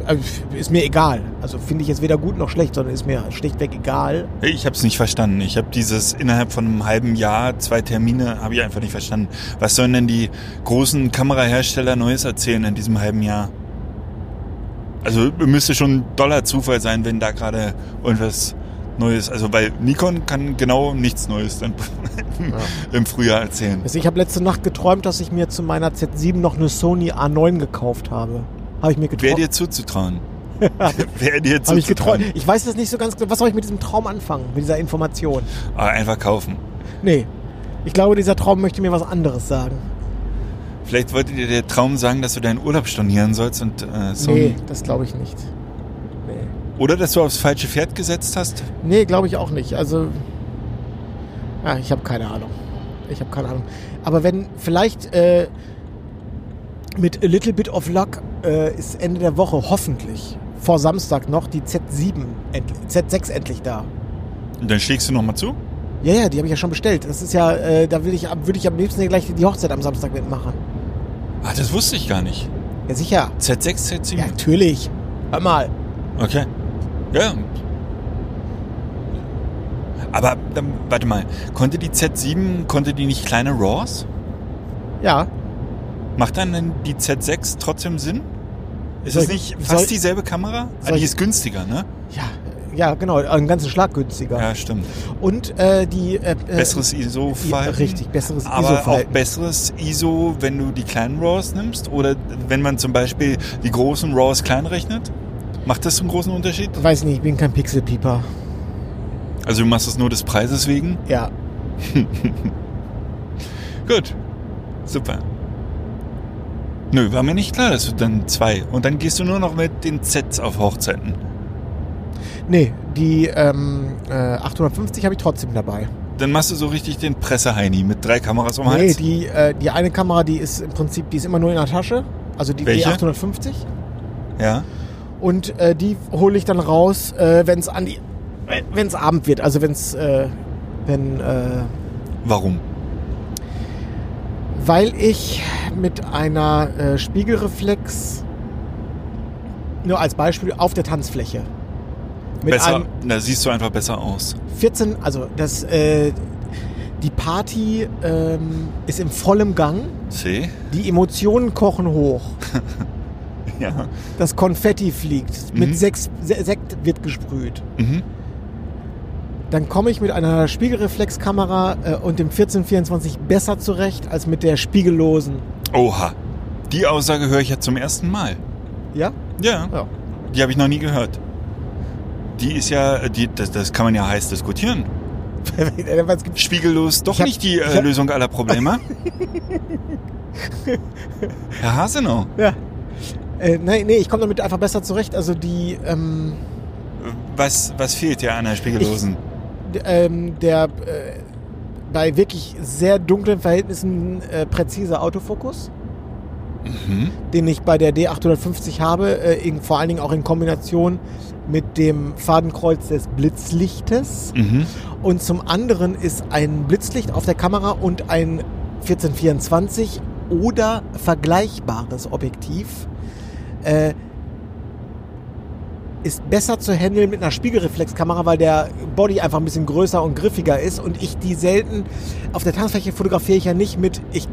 Ja. Also, Ist mir egal. Also finde ich jetzt weder gut noch schlecht, sondern ist mir schlichtweg egal. Ich habe es nicht verstanden. Ich habe dieses innerhalb von einem halben Jahr zwei Termine habe ich einfach nicht verstanden. Was sollen denn die großen Kamerahersteller Neues erzählen in diesem halben Jahr? Also müsste schon ein doller Zufall sein, wenn da gerade irgendwas Neues. Also weil Nikon kann genau nichts Neues dann [laughs] im Frühjahr erzählen. Also ich habe letzte Nacht geträumt, dass ich mir zu meiner Z7 noch eine Sony A9 gekauft habe. Habe ich mir Wer geträumt. dir zuzutrauen? [laughs] Wer dir Habe ich geträumt. zuzutrauen? Ich weiß das nicht so ganz genau. Was soll ich mit diesem Traum anfangen? Mit dieser Information? Ah, einfach kaufen. Nee. Ich glaube, dieser Traum möchte mir was anderes sagen. Vielleicht wollte dir der Traum sagen, dass du deinen Urlaub stornieren sollst und äh, so. Nee, das glaube ich nicht. Nee. Oder dass du aufs falsche Pferd gesetzt hast. Nee, glaube ich auch nicht. Also, ja, ich habe keine Ahnung. Ich habe keine Ahnung. Aber wenn vielleicht äh, mit a little bit of luck äh, ist Ende der Woche hoffentlich vor Samstag noch die Z7, endlich, Z6 endlich da. Und dann schlägst du nochmal zu? Ja, ja, die habe ich ja schon bestellt. Das ist ja, äh, da will ich, würde ich am liebsten gleich die Hochzeit am Samstag mitmachen. Ah, das wusste ich gar nicht. Ja, sicher. Z6, Z7? Ja, natürlich. Hör mal. Okay. Ja. Aber, dann, warte mal, konnte die Z7, konnte die nicht kleine RAWs? Ja. Macht dann denn die Z6 trotzdem Sinn? Ist Soll das ich- nicht soll- fast dieselbe Kamera? Ah, soll die ist günstiger, ne? Ja, ja, genau. Einen ganzen Schlag günstiger. Ja, stimmt. Und äh, die... Äh, äh, Besseres ISO-Verhalten. Richtig, besseres Aber auch ISO-Verhalten. besseres ISO, wenn du die kleinen RAWs nimmst? Oder wenn man zum Beispiel die großen RAWs klein rechnet? Macht das einen großen Unterschied? Weiß nicht, ich bin kein Pixelpieper. Also du machst das nur des Preises wegen? Ja. [laughs] Gut. Super. Nö, war mir nicht klar, dass du dann zwei. Und dann gehst du nur noch mit den Zs auf Hochzeiten. Nee, die ähm, äh, 850 habe ich trotzdem dabei. Dann machst du so richtig den Presseheini mit drei Kameras um Nee, Hals. die, äh, die eine Kamera, die ist im Prinzip, die ist immer nur in der Tasche. Also die Welche? D850. Ja. Und äh, die hole ich dann raus, äh, wenn es an die, wenn es Abend wird. Also wenn's, äh, wenn, äh, Warum? weil ich mit einer äh, Spiegelreflex nur als Beispiel auf der Tanzfläche mit besser, da siehst du einfach besser aus. 14, also das, äh, die Party ähm, ist im vollen Gang. C? Die Emotionen kochen hoch. [laughs] Ja. Das Konfetti fliegt. Mhm. Mit Seks, Se- Sekt wird gesprüht. Mhm. Dann komme ich mit einer Spiegelreflexkamera äh, und dem 1424 besser zurecht als mit der spiegellosen. Oha. Die Aussage höre ich jetzt zum ersten Mal. Ja? Ja. Ja. Die habe ich noch nie gehört. Die ist ja, die, das, das kann man ja heiß diskutieren. [laughs] Spiegellos doch Ich hab- nicht die ich äh, hab- Lösung aller Probleme. [laughs] Herr Hasenau, ja. Äh, nee, nee, ich komme damit einfach besser zurecht. Also die, ähm, was, was fehlt dir an der Spiegellosen? d- ähm, der äh, bei wirklich sehr dunklen Verhältnissen äh, präzise Autofokus, Mhm. den ich bei der D850 habe, äh, in, vor allen Dingen auch in Kombination mit dem Fadenkreuz des Blitzlichtes. Mhm. Und zum anderen ist ein Blitzlicht auf der Kamera und ein 1424 oder vergleichbares Objektiv äh, ist besser zu handeln mit einer Spiegelreflexkamera, weil der Body einfach ein bisschen größer und griffiger ist und ich die selten auf der Tanzfläche fotografiere ich ja nicht mit ich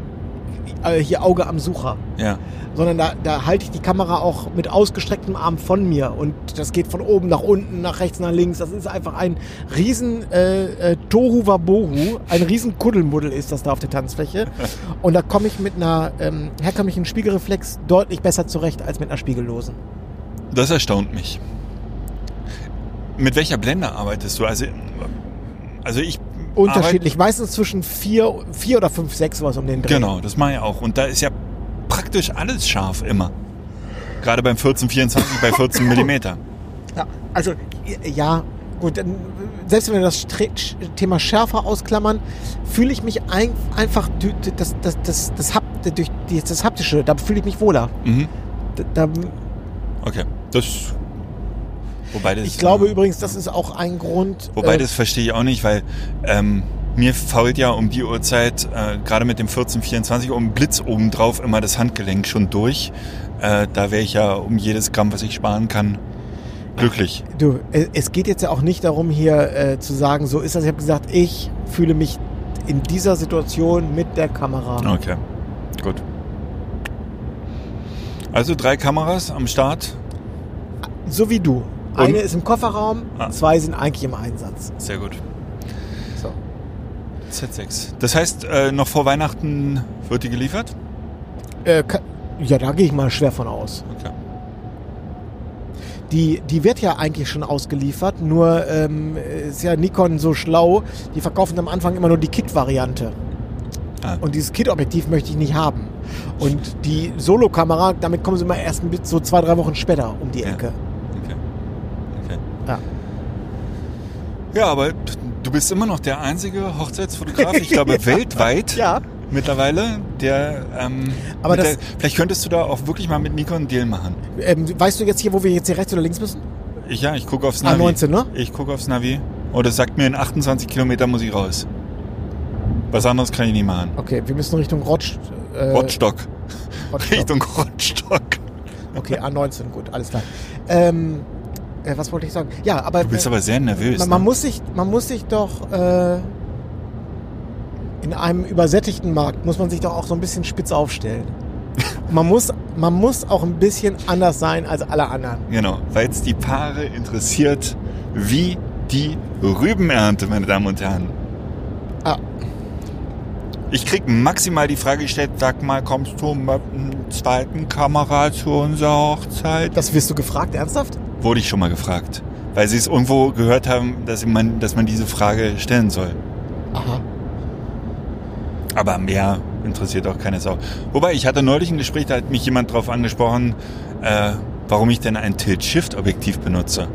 äh, hier Auge am Sucher, Ja. sondern da, da halte ich die Kamera auch mit ausgestrecktem Arm von mir und das geht von oben nach unten, nach rechts, nach links. Das ist einfach ein riesen äh, äh, Tohu Wabohu, ein riesen Kuddelmuddel ist das da auf der Tanzfläche. [laughs] Und da komme ich mit einer ähm, herkömmlichen Spiegelreflex deutlich besser zurecht als mit einer spiegellosen. Das erstaunt mich. Mit welcher Blende arbeitest du? Also, also ich Unterschiedlich. Meistens zwischen vier, vier oder fünf, sechs, sowas um den Dreh. Genau, das mache ich auch. Und da ist ja praktisch alles scharf immer. Gerade beim 1424 bei 14 [laughs] Millimeter. Ja, also, ja, gut. Selbst wenn wir das Thema Schärfe ausklammern, fühle ich mich ein, einfach das, das, das, das, Hap- durch das Haptische, da fühle ich mich wohler. Mhm. Da, da, Okay, das. Wobei das. ich glaube äh, übrigens, das ist auch ein Grund. Wobei äh, das verstehe ich auch nicht, weil ähm, mir fault ja um die Uhrzeit, äh, gerade mit dem 1424 um Blitz obendrauf immer das Handgelenk schon durch. Äh, da wäre ich ja um jedes Gramm, was ich sparen kann, glücklich. Du, es geht jetzt ja auch nicht darum, hier äh, zu sagen, so ist das. Ich habe gesagt, ich fühle mich in dieser Situation mit der Kamera. Okay, gut. Also drei Kameras am Start. So wie du. Eine ist im Kofferraum, Ah. zwei sind eigentlich im Einsatz. Sehr gut. So. Z6. Das heißt, äh, noch vor Weihnachten wird die geliefert? Äh, ja, da gehe ich mal schwer von aus. Okay. Die, die wird ja eigentlich schon ausgeliefert, nur ähm, ist ja Nikon so schlau, die verkaufen am Anfang immer nur die Kit-Variante. Ah. Und dieses Kit-Objektiv möchte ich nicht haben. Und die Solo-Kamera, damit kommen sie immer erst so zwei, drei Wochen später um die Ja. Ecke. Okay. Ja. Ja, aber du bist immer noch der einzige Hochzeitsfotograf, ich glaube [laughs] weltweit Ja. mittlerweile, der. Ähm, Aber das- der, vielleicht könntest du da auch wirklich mal mit Nikon einen Deal machen. Ähm, weißt du jetzt hier, wo wir jetzt hier rechts oder links müssen? Ich, ja, ich gucke aufs Navi. A19, ne? Ich gucke aufs Navi. Es sagt mir, in 28 Kilometer muss ich raus. Was anderes kann ich nicht machen. Okay, wir müssen Richtung Rotsch. Äh, Rottstock. Rottstock. [laughs] Richtung Rottstock. Okay, A19, gut, alles klar. Ähm, äh, was wollte ich sagen? Ja, aber, Du bist äh, aber sehr nervös. man, man, ne? muss sich, man muss sich doch äh, in einem übersättigten Markt muss man sich doch auch so ein bisschen spitz aufstellen. [laughs] Man muss, man muss auch ein bisschen anders sein als alle anderen. Genau, weil es die Paare interessiert, wie die Rübenernte, meine Damen und Herren. Ah, Ich krieg maximal die Frage gestellt, sag mal, kommst du mit einer zweiten Kamera zu unserer Hochzeit? das wirst du gefragt, ernsthaft? Wurde ich schon mal gefragt. Weil sie es irgendwo gehört haben, dass man, dass man diese Frage stellen soll. Aha. Aber mehr interessiert auch keine Sau. Wobei, ich hatte neulich ein Gespräch, da hat mich jemand drauf angesprochen, äh, warum ich denn ein Tilt-Shift-Objektiv benutze.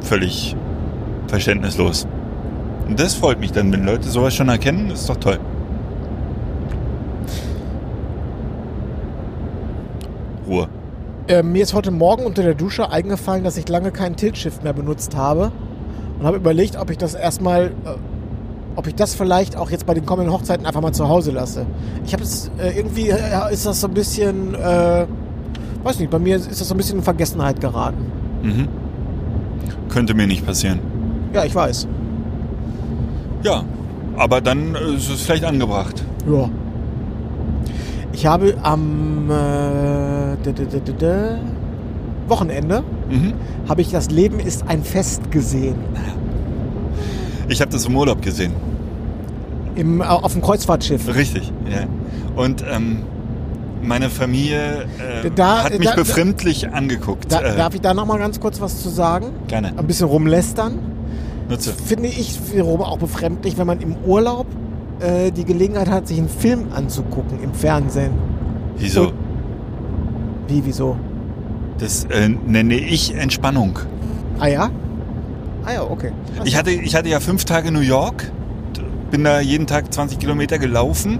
Völlig verständnislos. Und das freut mich dann, wenn Leute sowas schon erkennen, ist doch toll. Ruhe. Äh, mir ist heute Morgen unter der Dusche eingefallen, dass ich lange keinen Tilt-Shift mehr benutzt habe und habe überlegt, ob ich das erstmal, äh, ob ich das vielleicht auch jetzt bei den kommenden Hochzeiten einfach mal zu Hause lasse. Ich habe es äh, irgendwie äh, ist das so ein bisschen, äh, weiß nicht, bei mir ist das so ein bisschen in Vergessenheit geraten. Mhm. Könnte mir nicht passieren. Ja, ich weiß. Ja, aber dann äh, ist es vielleicht angebracht. Ja. Ich habe am äh, Wochenende Mhm. habe ich das Leben ist ein Fest gesehen. Ich habe das im Urlaub gesehen. Im, äh, auf dem Kreuzfahrtschiff. Richtig, ja. Und ähm, meine Familie äh, Da- hat mich da- befremdlich angeguckt. Da, äh, darf ich da noch mal ganz kurz was zu sagen? gerne. Ein bisschen rumlästern. Nutze. Finde ich auch befremdlich, wenn man im Urlaub äh, die Gelegenheit hat, sich einen Film anzugucken im Fernsehen. Wieso? Und- Wie, wieso? Das äh, nenne ich Entspannung. Ah ja? Ah ja, okay. Ich hatte, ich hatte ja fünf Tage New York, bin da jeden Tag 20 Kilometer gelaufen.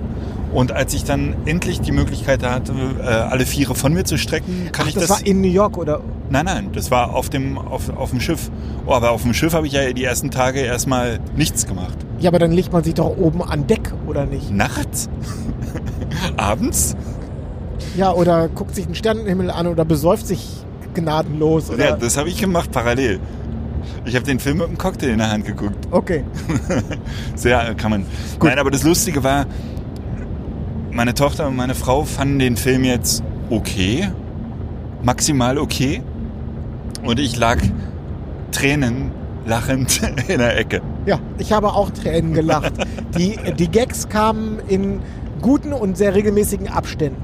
Und als ich dann endlich die Möglichkeit hatte, äh, alle Viere von mir zu strecken, kann Ach, ich das, das. war in New York oder? nein, nein, das war auf dem, auf, auf dem Schiff. Oh, aber auf dem Schiff habe ich ja die ersten Tage erstmal nichts gemacht. Ja, aber dann legt man sich doch oben an Deck, oder nicht? Nachts? [laughs] Abends? Ja, oder guckt sich den Sternenhimmel an oder besäuft sich gnadenlos. Oder? Ja, das habe ich gemacht parallel. Ich habe den Film mit einem Cocktail in der Hand geguckt. okay. [laughs] Sehr äh, kann man. Nein, aber das Lustige war, meine Tochter und meine Frau fanden den Film jetzt okay, maximal okay, und ich lag Tränen lachend [laughs] in der Ecke. Ja, ich habe auch Tränen gelacht. die, die Gags kamen in guten und sehr regelmäßigen Abständen.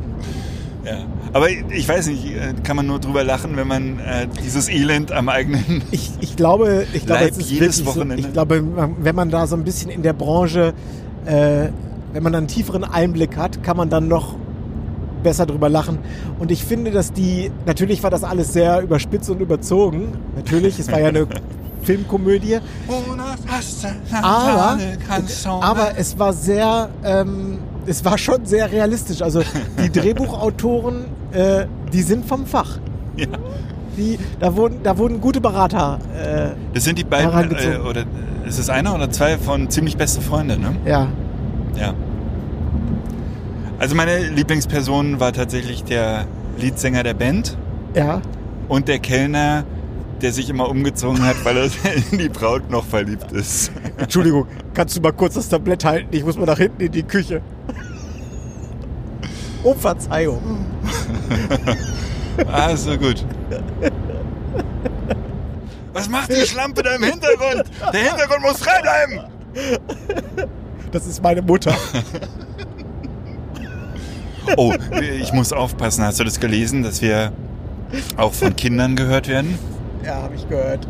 Ja. Aber ich weiß nicht, äh, kann man nur drüber lachen, wenn man äh, dieses Elend am eigenen. Ich, ich glaube, ich glaube, Leib es ist jedes Wochenende. So, ich glaube, wenn man da so ein bisschen in der Branche, äh, wenn man einen tieferen Einblick hat, kann man dann noch besser drüber lachen. Und ich finde, dass die, natürlich war das alles sehr überspitzt und überzogen. Natürlich, es war ja eine [laughs] Filmkomödie. Aber, aber es war sehr, ähm, es war schon sehr realistisch. Also die [laughs] Drehbuchautoren, äh, die sind vom Fach. Ja. Die, da, wurden, da wurden gute Berater. Äh, Das sind die beiden, äh, oder ist es einer oder zwei von ziemlich beste Freunde, ne? ja. Ja. Also meine Lieblingsperson war tatsächlich der Leadsänger der Band Ja. und der Kellner, der sich immer umgezogen hat, weil er [laughs] in die Braut noch verliebt ist. Entschuldigung, kannst du mal kurz das Tablett halten? Ich muss mal nach hinten in die Küche. Um Verzeihung. Ah, so gut. Was macht die Schlampe da im Hintergrund? Der Hintergrund muss frei bleiben! Das ist meine Mutter. Oh, ich muss aufpassen. Hast du das gelesen, dass wir auch von Kindern gehört werden? Ja, habe ich gehört.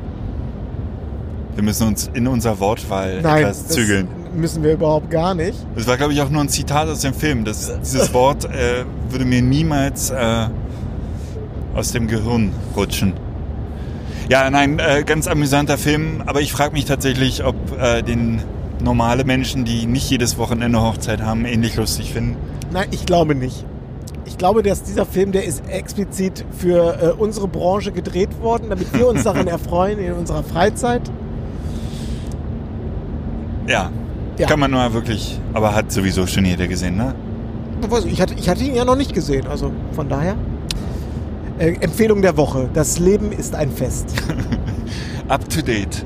Wir müssen uns in unserer Wortwahl Nein, etwas das zügeln. müssen wir überhaupt gar nicht. Das war, glaube ich, auch nur ein Zitat aus dem Film. Das, dieses Wort äh, würde mir niemals äh, aus dem Gehirn rutschen. Ja, nein, äh, ganz amüsanter Film, aber ich frage mich tatsächlich, ob äh, den normale Menschen, die nicht jedes Wochenende Hochzeit haben, ähnlich lustig finden. Nein, ich glaube nicht. Ich glaube, dass dieser Film, der ist explizit für äh, unsere Branche gedreht worden, damit wir uns daran [laughs] erfreuen in unserer Freizeit. Ja, Ja. kann man nur wirklich, aber hat sowieso schon jeder gesehen, ne? Ich hatte, ich hatte ihn ja noch nicht gesehen, also von daher. Äh, Empfehlung der Woche. Das Leben ist ein Fest. [laughs] Up to date,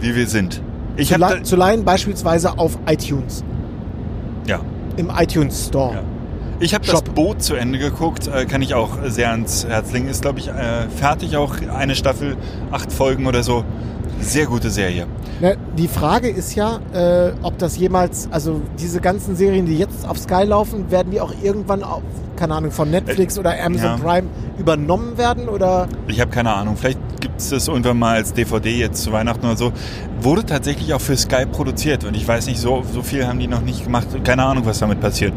wie wir sind. Ich zu, habe lei- zu leihen beispielsweise auf iTunes. ja. Im iTunes Store. Ja. Ich habe das. Boot zu Ende geguckt, äh, kann ich auch sehr ans Herz legen. Ist, glaube ich, äh, fertig auch eine Staffel, acht Folgen oder so. Sehr gute Serie. Ne, die Frage ist ja, äh, ob das jemals, also diese ganzen Serien, die jetzt auf Sky laufen, werden die auch irgendwann auf, keine Ahnung, von Netflix Äh, oder Amazon ja. Prime übernommen werden oder? Ich habe keine Ahnung. Vielleicht gibt es das irgendwann mal als DVD jetzt zu Weihnachten oder so. Wurde tatsächlich auch für Sky produziert und ich weiß nicht, so, so viel haben die noch nicht gemacht. Keine Ahnung, was damit passiert.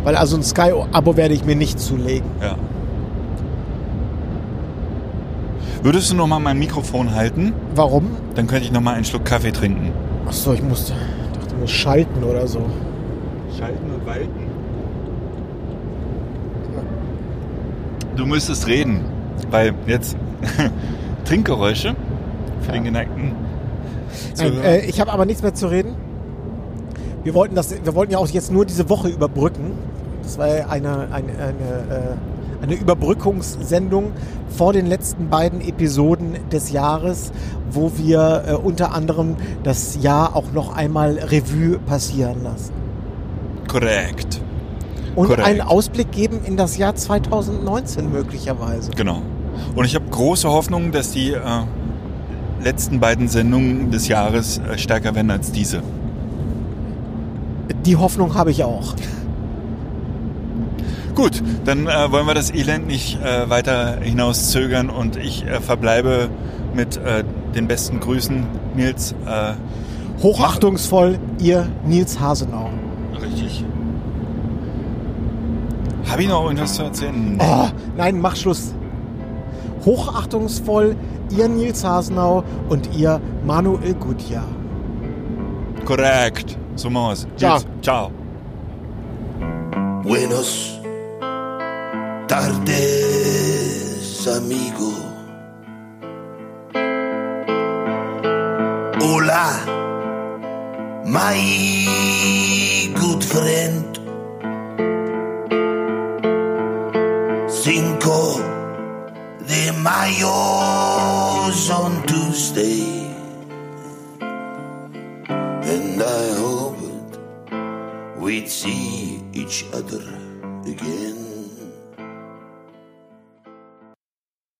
Ja. Weil also ein Sky-Abo werde ich mir nicht zulegen. Ja. Würdest du noch mal mein Mikrofon halten? Warum? Dann könnte ich noch mal einen Schluck Kaffee trinken. Achso, ich musste, ich dachte, ich muss schalten oder so. Schalten und walten. Du müsstest reden, weil jetzt [laughs] Trinkgeräusche für den geneigten Nein, äh, ich habe aber nichts mehr zu reden. Wir wollten, das, wir wollten ja auch jetzt nur diese Woche überbrücken. Das war eine, eine, eine, äh, eine Überbrückungssendung vor den letzten beiden Episoden des Jahres, wo wir äh, unter anderem das Jahr auch noch einmal Revue passieren lassen. Korrekt. Und Korrekt. einen Ausblick geben in das Jahr 2019 möglicherweise. Genau. Und ich habe große Hoffnung, dass die äh, letzten beiden Sendungen des Jahres äh, stärker werden als diese. Die Hoffnung habe ich auch. Gut, dann äh, wollen wir das Elend nicht äh, weiter hinauszögern und ich äh, verbleibe mit äh, den besten Grüßen, Nils. Äh, Hochachtungsvoll, ihr Nils Hasenau. richtig. Habe ich noch irgendwas zu erzählen? Nee. Oh, nein, mach Schluss. Hochachtungsvoll, ihr Nils Hasenau und ihr Manuel Gutjahr. Korrekt. So machen wir's. Ciao. Nils, Ciao. Buenos tardes, amigo. Hola, my good friend. Cinco de Mayo's on Tuesday. And I hoped we'd see each other again.